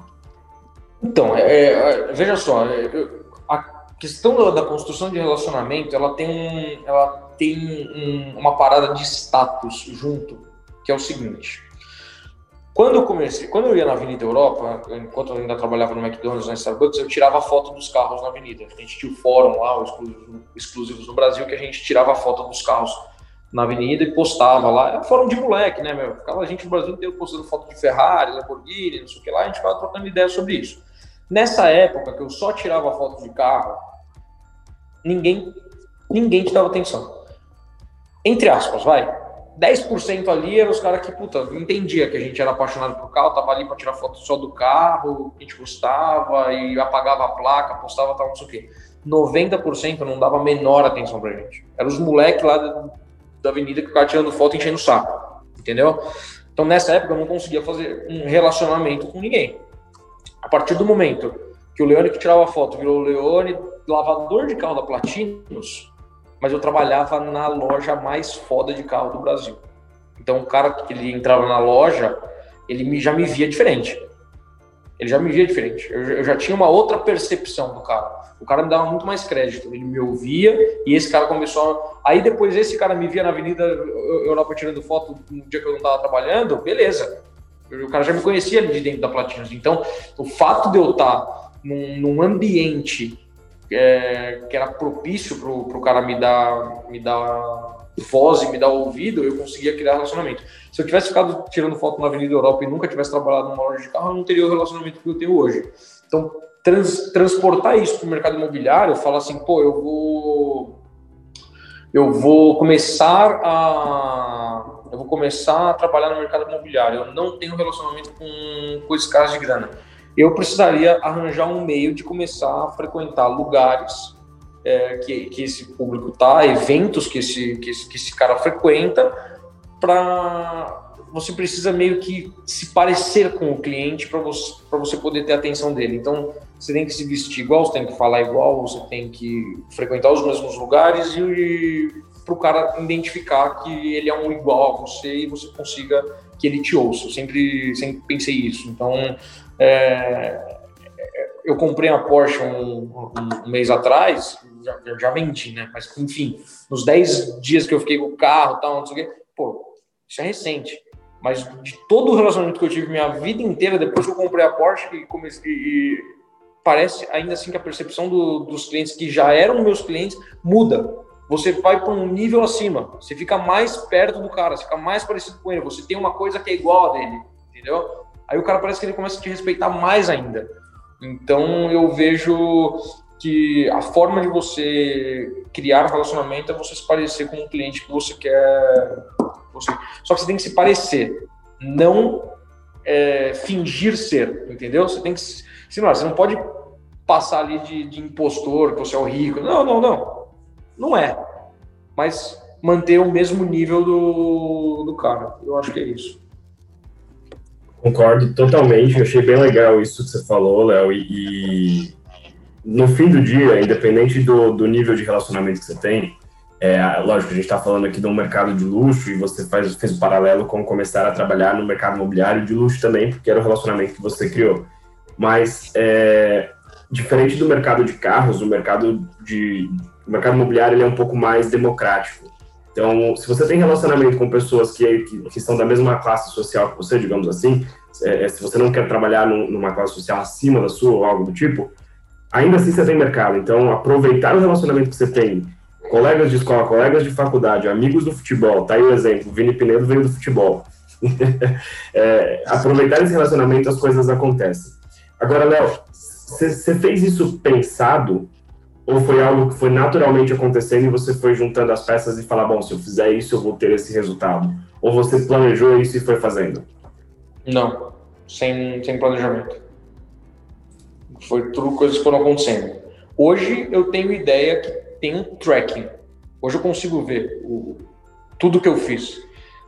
Então, é, é, veja só, é, a questão da, da, construção de relacionamento, ela tem, ela tem um, uma parada de status junto, que é o seguinte. Quando eu comecei, quando eu ia na Avenida Europa, enquanto eu ainda trabalhava no McDonald's, na Starbucks, eu tirava foto dos carros na avenida. A gente tinha o fórum lá, os exclusivos no Brasil, que a gente tirava foto dos carros na avenida e postava lá. Era fórum de moleque, né, meu? Ficava a gente no Brasil inteiro postando foto de Ferrari, Lamborghini, não sei o que lá, a gente ficava trocando ideias sobre isso. Nessa época que eu só tirava foto de carro, ninguém, ninguém te dava atenção. Entre aspas, vai 10% ali eram os caras que, puta, entendia que a gente era apaixonado por carro, tava ali para tirar foto só do carro, que a gente gostava e apagava a placa, postava tal, não sei o quê. 90% não dava a menor atenção pra gente. Eram os moleques lá da, da avenida que ficavam tirando foto e enchendo o saco, entendeu? Então nessa época eu não conseguia fazer um relacionamento com ninguém. A partir do momento que o Leone que tirava foto virou o Leone, lavador de carro da Platinos, mas eu trabalhava na loja mais foda de carro do Brasil. Então o cara que ele entrava na loja, ele já me via diferente. Ele já me via diferente. Eu, já tinha uma outra percepção do cara. O cara me dava muito mais crédito. Ele me ouvia e esse cara começou. A... Aí depois esse cara me via na Avenida Europa tirando foto no dia que eu não estava trabalhando, beleza. O cara já me conhecia ali de dentro da Platinos. Então, o fato de eu estar num, num ambiente é, que era propício para o cara me dar, me dar voz e me dar ouvido, eu conseguia criar relacionamento. Se eu tivesse ficado tirando foto na Avenida Europa e nunca tivesse trabalhado numa loja de carro, eu não teria o relacionamento que eu tenho hoje. Então, trans, transportar isso para o mercado imobiliário, falo assim, pô, eu vou eu vou começar a eu vou começar a trabalhar no mercado imobiliário. Eu não tenho relacionamento com coisas caras de grana eu precisaria arranjar um meio de começar a frequentar lugares é, que, que esse público tá, eventos que esse, que esse, que esse cara frequenta, para você precisa meio que se parecer com o cliente para você, você poder ter a atenção dele. Então, você tem que se vestir igual, você tem que falar igual, você tem que frequentar os mesmos lugares e para o cara identificar que ele é um igual a você e você consiga que ele te ouça. Eu sempre, sempre pensei isso. Então, é, eu comprei a Porsche um, um, um mês atrás, já, já, vendi, né? Mas, enfim, nos 10 dias que eu fiquei com o carro tal, não sei o quê, pô, isso é recente. Mas de todo o relacionamento que eu tive minha vida inteira, depois que eu comprei a Porsche, e comecei, e parece ainda assim que a percepção do, dos clientes que já eram meus clientes muda. Você vai para um nível acima, você fica mais perto do cara, você fica mais parecido com ele, você tem uma coisa que é igual a dele, entendeu? aí o cara parece que ele começa a te respeitar mais ainda. Então eu vejo que a forma de você criar um relacionamento é você se parecer com um cliente que você quer. Só que você tem que se parecer, não é, fingir ser, entendeu? Você tem que. Sei você não pode passar ali de, de impostor, que você é o rico. Não, não, não. Não é. Mas manter o mesmo nível do, do cara. Eu acho que é isso. Concordo totalmente, eu achei bem legal isso que você falou, Léo, e, e, no fim do dia, independente do, do nível de relacionamento que você tem, é, lógico, a gente está falando aqui de um mercado de luxo e você faz, fez o um paralelo com começar a trabalhar no mercado imobiliário de luxo também, porque era o relacionamento que você criou. Mas, é, diferente do mercado de carros, o mercado, de, o mercado imobiliário ele é um pouco mais democrático. Então, se você tem relacionamento com pessoas que, que, que são da mesma classe social que você, digamos assim, é, é se você não quer trabalhar num, numa classe social acima da sua ou algo do tipo, ainda assim você tem mercado. Então, aproveitar o relacionamento que você tem, colegas de escola, colegas de faculdade, amigos do futebol, tá aí o exemplo, Vini Pinedo veio do futebol. é, aproveitar esse relacionamento, as coisas acontecem. Agora, Léo, você fez isso pensado Ou foi algo que foi naturalmente acontecendo e você foi juntando as peças e falar, bom, se eu fizer isso, eu vou ter esse resultado? Ou você planejou isso e foi fazendo? Não, sem, sem planejamento. Foi tudo coisas que foram acontecendo. Hoje eu tenho ideia que tem um tracking. Hoje eu consigo ver o, tudo que eu fiz.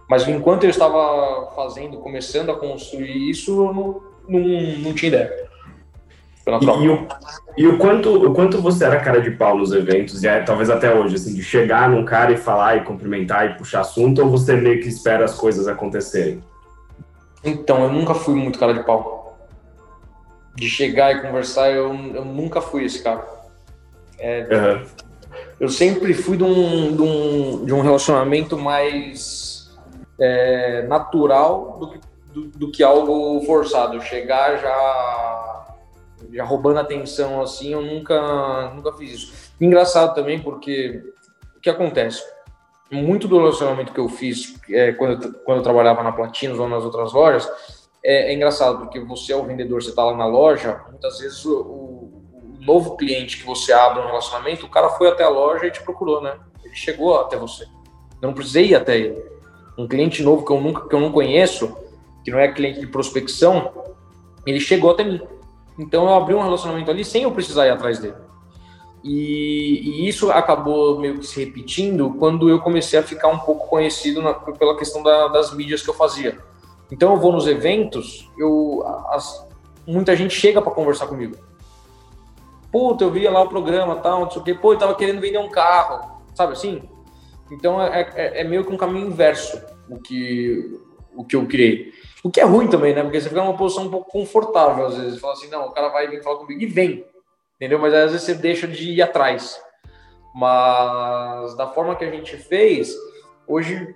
Mas enquanto eu estava fazendo, começando a construir isso, eu não, não, não tinha ideia. E, e, o, e o, quanto, o quanto você era cara de pau nos eventos, e é, talvez até hoje, assim, de chegar num cara e falar e cumprimentar e puxar assunto, ou você meio que espera as coisas acontecerem? Então, eu nunca fui muito cara de pau. De chegar e conversar, eu, eu nunca fui esse cara. É, uhum. Eu sempre fui de um, de um, de um relacionamento mais é, natural do que, do, do que algo forçado. Chegar já já roubando atenção assim, eu nunca, nunca fiz isso. Engraçado também porque o que acontece? Muito do relacionamento que eu fiz é, quando, eu, quando eu trabalhava na Platinos ou nas outras lojas é, é, engraçado porque você é o vendedor, você está lá na loja, muitas vezes o, o, novo cliente que você abre um relacionamento, o cara foi até a loja e te procurou, né? Ele chegou até você. Eu não precisei ir até ele. Um cliente novo que eu nunca que eu não conheço, que não é cliente de prospecção, ele chegou até mim. Então eu abri um relacionamento ali sem eu precisar ir atrás dele. E, e, isso acabou meio que se repetindo quando eu comecei a ficar um pouco conhecido na, pela questão da, das mídias que eu fazia. Então eu vou nos eventos, eu, as, muita gente chega para conversar comigo. Puta, eu via lá o programa, tal, não sei o quê. Pô, eu tava querendo vender um carro, sabe assim? Então é, é, é meio que um caminho inverso o que, o que eu criei. O que é ruim também, né? Porque você fica numa posição um pouco confortável, às vezes. Fala assim, não, o cara vai vir falar comigo e vem. Entendeu? Mas às vezes você deixa de ir atrás. Mas da forma que a gente fez, hoje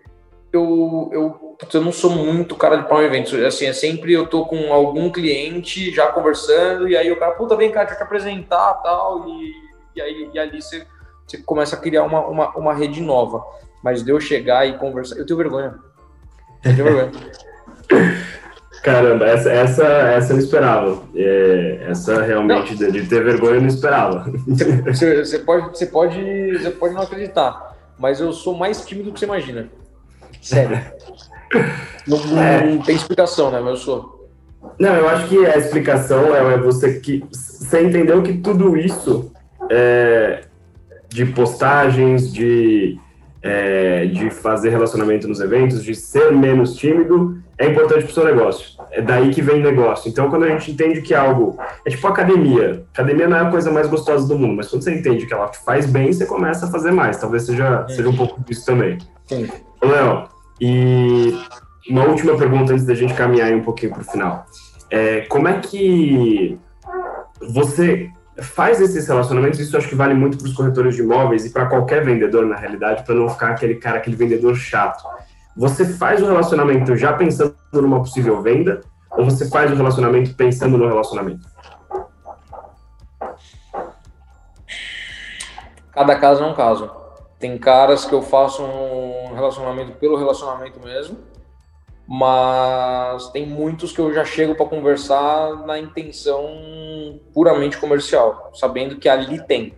eu, eu, eu não sou muito cara de pau em eventos. Assim, é sempre eu tô com algum cliente já conversando, e aí o cara, puta, vem cá, deixa eu te apresentar tal, e, e aí e ali você, você começa a criar uma, uma, uma rede nova. Mas de eu chegar e conversar, eu tenho vergonha. Eu tenho vergonha. Caramba, essa, essa, essa eu não esperava. É, essa realmente de, de, ter vergonha eu não esperava. Você, você, pode, você, pode, você pode não acreditar, mas eu sou mais tímido do que você imagina. Sério. não, é. não, tem explicação, né? Mas eu sou. Não, eu acho que a explicação é, é você que. Você entendeu que tudo isso é, de postagens, de é, de fazer relacionamento nos eventos, de ser menos tímido, é importante para o seu negócio. É daí que vem negócio. Então, quando a gente entende que algo é tipo academia, academia não é a coisa mais gostosa do mundo, mas quando você entende que ela te faz bem, você começa a fazer mais. Talvez seja, seja um pouco disso também. Sim. Léo, e uma última pergunta antes da gente caminhar um pouquinho para o final. É, como é que você faz esses relacionamentos, isso acho que vale muito para os corretores de imóveis e para qualquer vendedor, na realidade, para não ficar aquele cara, aquele vendedor chato. Você faz o relacionamento já pensando numa possível venda ou você faz o relacionamento pensando no relacionamento? Cada caso é um caso. Tem caras que eu faço um relacionamento pelo relacionamento mesmo, mas tem muitos que eu já chego para conversar na intenção puramente comercial, sabendo que ali tem,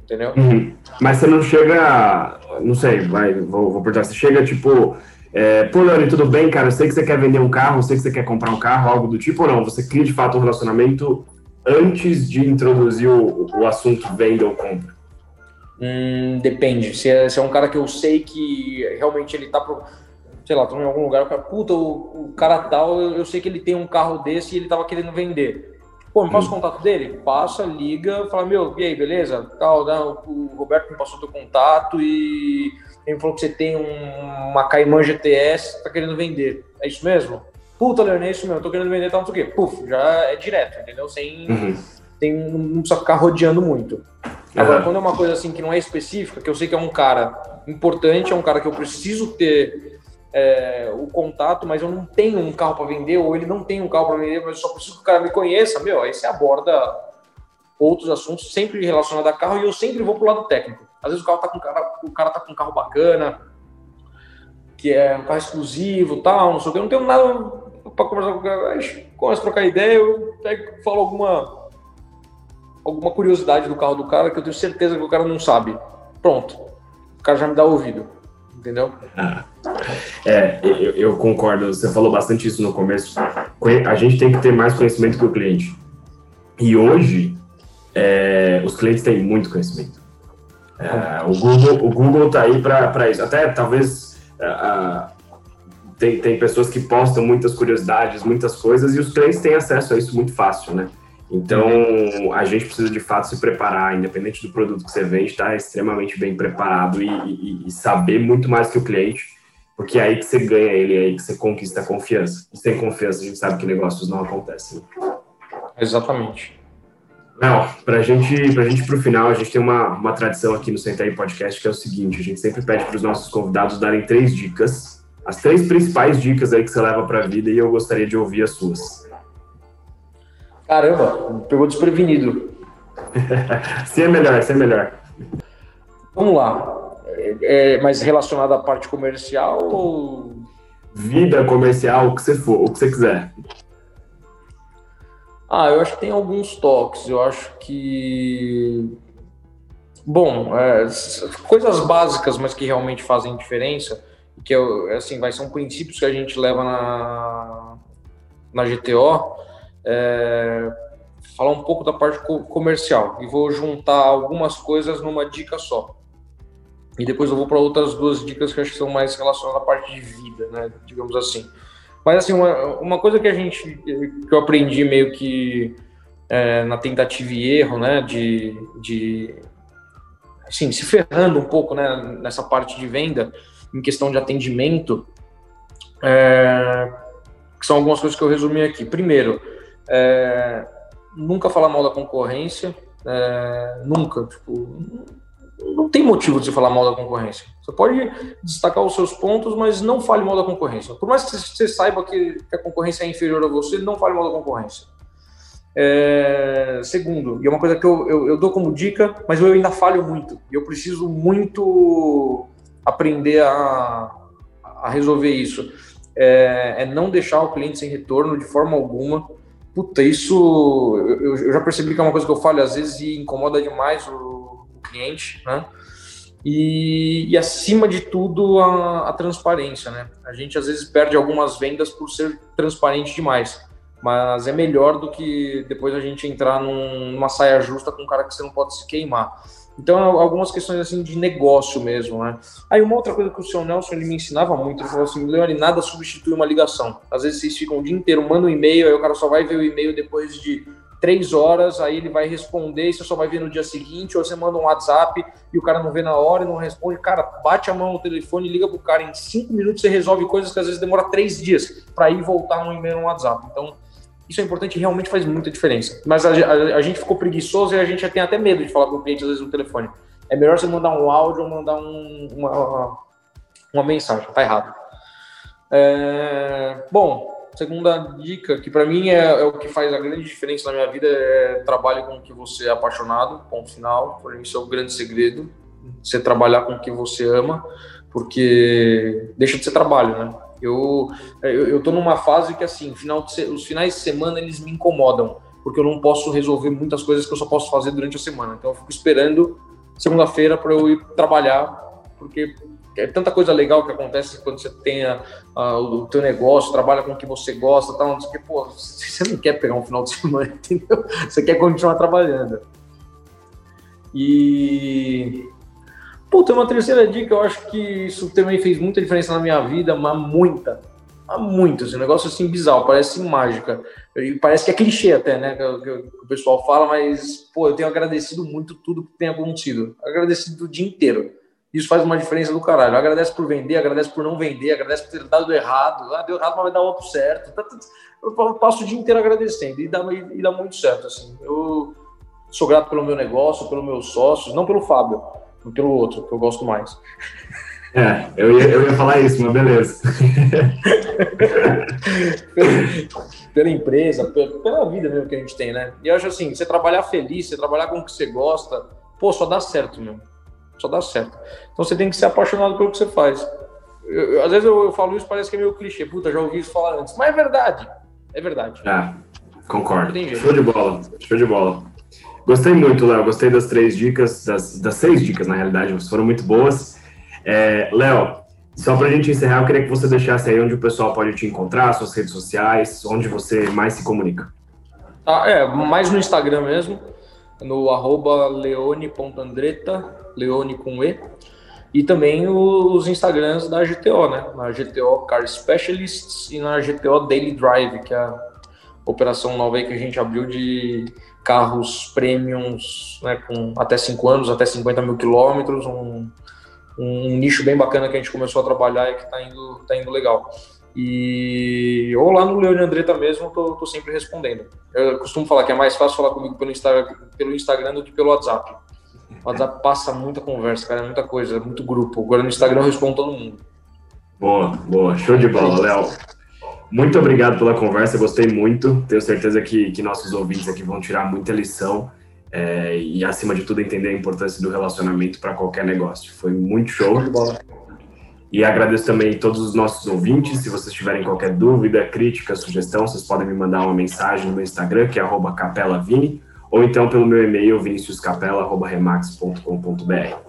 entendeu? Uhum. Mas você não chega, não sei, vai, vou, vou perguntar, você chega tipo, é, pô, tudo bem, cara? Eu sei que você quer vender um carro, eu sei que você quer comprar um carro, algo do tipo, ou não? Você cria de fato um relacionamento antes de introduzir o, o assunto venda ou compra? Hum, depende. Se é, se é, um cara que eu sei que realmente ele tá pro sei lá, tô em algum lugar, o cara, puta, o, o cara tal, eu, eu, sei que ele tem um carro desse e ele tava querendo vender. Pô, me passa o hum. contato dele? Passa, liga, fala, meu, e aí, beleza? Tal, não, o Roberto me passou teu contato e ele me falou que você tem um, uma Cayman GTS, tá querendo vender. É isso mesmo? Puta, Leandro, é isso mesmo, tô querendo vender, tal, não sei o quê. Puf, já é direto, entendeu? Sem, uhum. Tem, não precisa ficar rodeando muito. Agora, uhum. quando é uma coisa assim que não é específica, que eu sei que é um cara importante, é um cara que eu preciso ter é, o contato, mas eu não tenho um carro para vender, ou ele não tem um carro para vender, mas eu só preciso que o cara me conheça, meu, aí você aborda outros assuntos sempre relacionados a carro e eu sempre vou pro lado técnico. Às vezes o carro tá com cara, o cara tá com um carro bacana, que é um carro exclusivo, tal, não sei o que, eu não tenho nada para conversar com o cara, começa a trocar ideia, eu pego, falo alguma alguma curiosidade do carro do cara que eu tenho certeza que o cara não sabe. Pronto. O cara já me dá ouvido. Entendeu? Ah, é, eu, eu, concordo. Você falou bastante isso no começo. A gente tem que ter mais conhecimento que o cliente. E hoje, é, os clientes têm muito conhecimento. É, o Google o Google está aí para isso. Até talvez uh, tem, tem pessoas que postam muitas curiosidades, muitas coisas, e os clientes têm acesso a isso muito fácil, né? Então, a gente precisa de fato se preparar, independente do produto que você vende, estar tá extremamente bem preparado e, e, e, saber muito mais que o cliente, porque é aí que você ganha ele, é aí que você conquista a confiança. E sem confiança, a gente sabe que negócios não acontecem. Exatamente. Não, para gente, pra gente pro final, a gente tem uma, uma tradição aqui no Senta aí Podcast que é o seguinte: a gente sempre pede para os nossos convidados darem três dicas, as três principais dicas aí que você leva para a vida, e eu gostaria de ouvir as suas. Caramba, pegou desprevenido. Sim, é melhor, sim é melhor. Vamos lá. É, é, mais relacionado à parte comercial ou. Vida comercial, o que você for, o que você quiser. Ah, eu acho que tem alguns toques. Eu acho que. Bom, é, coisas básicas, mas que realmente fazem diferença, que é, assim, vai ser princípios que a gente leva na, na GTO é, falar um pouco da parte comercial e vou juntar algumas coisas numa dica só. E depois eu vou para outras duas dicas que acho que são mais relacionadas à parte de vida, né? Digamos assim. Mas assim, uma, uma coisa que a gente que eu aprendi meio que é, na tentativa e erro, né? De, de assim, se ferrando um pouco, né? Nessa parte de venda, em questão de atendimento, é, que são algumas coisas que eu resumi aqui. Primeiro, é, nunca falar mal da concorrência, é, nunca. Tipo, não tem motivo de você falar mal da concorrência. Você pode destacar os seus pontos, mas não fale mal da concorrência. Por mais que você saiba que a concorrência é inferior a você, não fale mal da concorrência. É, segundo, e é uma coisa que eu, eu, eu, dou como dica, mas eu ainda falho muito. E eu preciso muito aprender a, a resolver isso. É, é não deixar o cliente sem retorno de forma alguma puta, isso eu, eu, já percebi que é uma coisa que eu falo às vezes e incomoda demais o, o cliente, né? E, e, acima de tudo a, a, transparência, né? A gente às vezes perde algumas vendas por ser transparente demais, mas é melhor do que depois a gente entrar num, numa saia justa com um cara que você não pode se queimar. Então, algumas questões assim de negócio mesmo, né? Aí uma outra coisa que o seu Nelson ele me ensinava muito, ele falou assim, Leone, nada substitui uma ligação. Às vezes vocês ficam o dia inteiro, mandam um e-mail, aí o cara só vai ver o e-mail depois de três horas, aí ele vai responder e você só vai ver no dia seguinte, ou você manda um WhatsApp e o cara não vê na hora e não responde. Cara, bate a mão no telefone, liga pro cara, em cinco minutos você resolve coisas que às vezes demora três dias para ir voltar no e-mail no WhatsApp. Então, isso é importante realmente faz muita diferença. Mas a, a, a, gente ficou preguiçoso e a gente já tem até medo de falar com o cliente às vezes no telefone. É melhor você mandar um áudio ou mandar um, uma, uma mensagem, tá errado. É, bom, segunda dica, que para mim é, é, o que faz a grande diferença na minha vida, é trabalhe com o que você é apaixonado, ponto final. Para mim isso é o grande segredo, você trabalhar com o que você ama, porque deixa de ser trabalho, né? Eu, eu, eu tô numa fase que, assim, final de, os finais de semana eles me incomodam, porque eu não posso resolver muitas coisas que eu só posso fazer durante a semana. Então eu fico esperando segunda-feira para eu ir trabalhar, porque é tanta coisa legal que acontece quando você tem a, a, o teu negócio, trabalha com o que você gosta, tal, não sei o que, pô, você não quer pegar um final de semana, entendeu? Você quer continuar trabalhando. E Puta, uma terceira dica, eu acho que isso também fez muita diferença na minha vida, mas muita. Mas muito, assim, um negócio assim bizarro, parece mágica. E parece que é clichê até, né? Que, que, que, o pessoal fala, mas, pô, eu tenho agradecido muito tudo que tem acontecido. Agradecido o dia inteiro. Isso faz uma diferença do caralho. Agradece por vender, agradece por não vender, agradece por ter dado errado. Ah, deu errado, mas vai dar outro certo. Tá, tá, eu passo o dia inteiro agradecendo e dá, e dá muito certo, assim. Eu sou grato pelo meu negócio, pelos meus sócios, não pelo Fábio pelo outro, que eu gosto mais. É, eu ia, eu ia falar isso, mas beleza. pela empresa, pela vida mesmo que a gente tem, né? E eu acho assim, você trabalhar feliz, você trabalhar com o que você gosta, pô, só dá certo, meu. Só dá certo. Então você tem que ser apaixonado pelo que você faz. Eu, eu, às vezes eu, eu, falo isso, parece que é meio clichê. Puta, já ouvi isso falar antes. Mas é verdade. É verdade. Ah, concordo. Show de bola. Show de bola. Gostei muito, Léo. Gostei das três dicas, das, das seis dicas, na realidade, foram muito boas. É, Léo, só para a gente encerrar, eu queria que você deixasse aí onde o pessoal pode te encontrar, suas redes sociais, onde você mais se comunica. Ah, é, mais no Instagram mesmo, no arroba leone.andreta, leone com E, e também os Instagrams da GTO, né? Na GTO Car Specialists e na GTO Daily Drive, que é a operação nova aí que a gente abriu de carros premiums, né, com até 5 anos, até 50 mil quilômetros, um, um nicho bem bacana que a gente começou a trabalhar e que está indo, tá indo legal. E ou lá no Leone Andretta mesmo, tô, tô, sempre respondendo. Eu costumo falar que é mais fácil falar comigo pelo Instagram, pelo Instagram do que pelo WhatsApp. O WhatsApp passa muita conversa, cara, muita coisa, muito grupo. Agora no Instagram eu respondo todo mundo. Boa, boa. Show de bola, Léo. Muito obrigado pela conversa, gostei muito. Tenho certeza que, que nossos ouvintes aqui vão tirar muita lição é, e, acima de tudo, entender a importância do relacionamento para qualquer negócio. Foi muito show. E agradeço também a todos os nossos ouvintes. Se vocês tiverem qualquer dúvida, crítica, sugestão, vocês podem me mandar uma mensagem no Instagram, que é capelavini, ou então pelo meu e-mail, viniciuscapela.remax.com.br.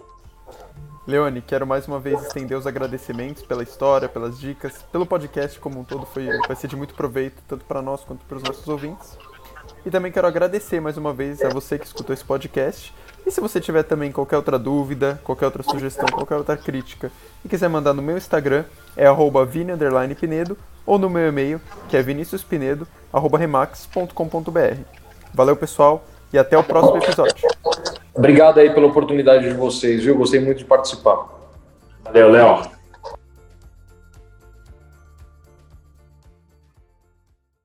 Leone, quero mais uma vez estender os agradecimentos pela história, pelas dicas, pelo podcast como um todo, foi, vai ser de muito proveito, tanto para nós quanto para os nossos ouvintes. E também quero agradecer mais uma vez a você que escutou esse podcast. E se você tiver também qualquer outra dúvida, qualquer outra sugestão, qualquer outra crítica e quiser mandar no meu Instagram, é vini_pinedo ou no meu e-mail, que é viniciuspinedo@remax.com.br. Valeu, pessoal, e até o próximo episódio. Obrigado aí pela oportunidade de vocês, viu? Gostei muito de participar. Valeu, Léo.